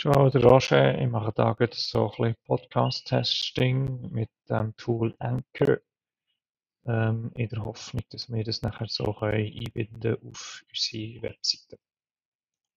Ciao, der Roger. Ich mache da gerade so ein bisschen Podcast-Testing mit dem Tool Anchor, ähm, in der Hoffnung, dass wir das nachher so können einbinden auf unsere Webseite.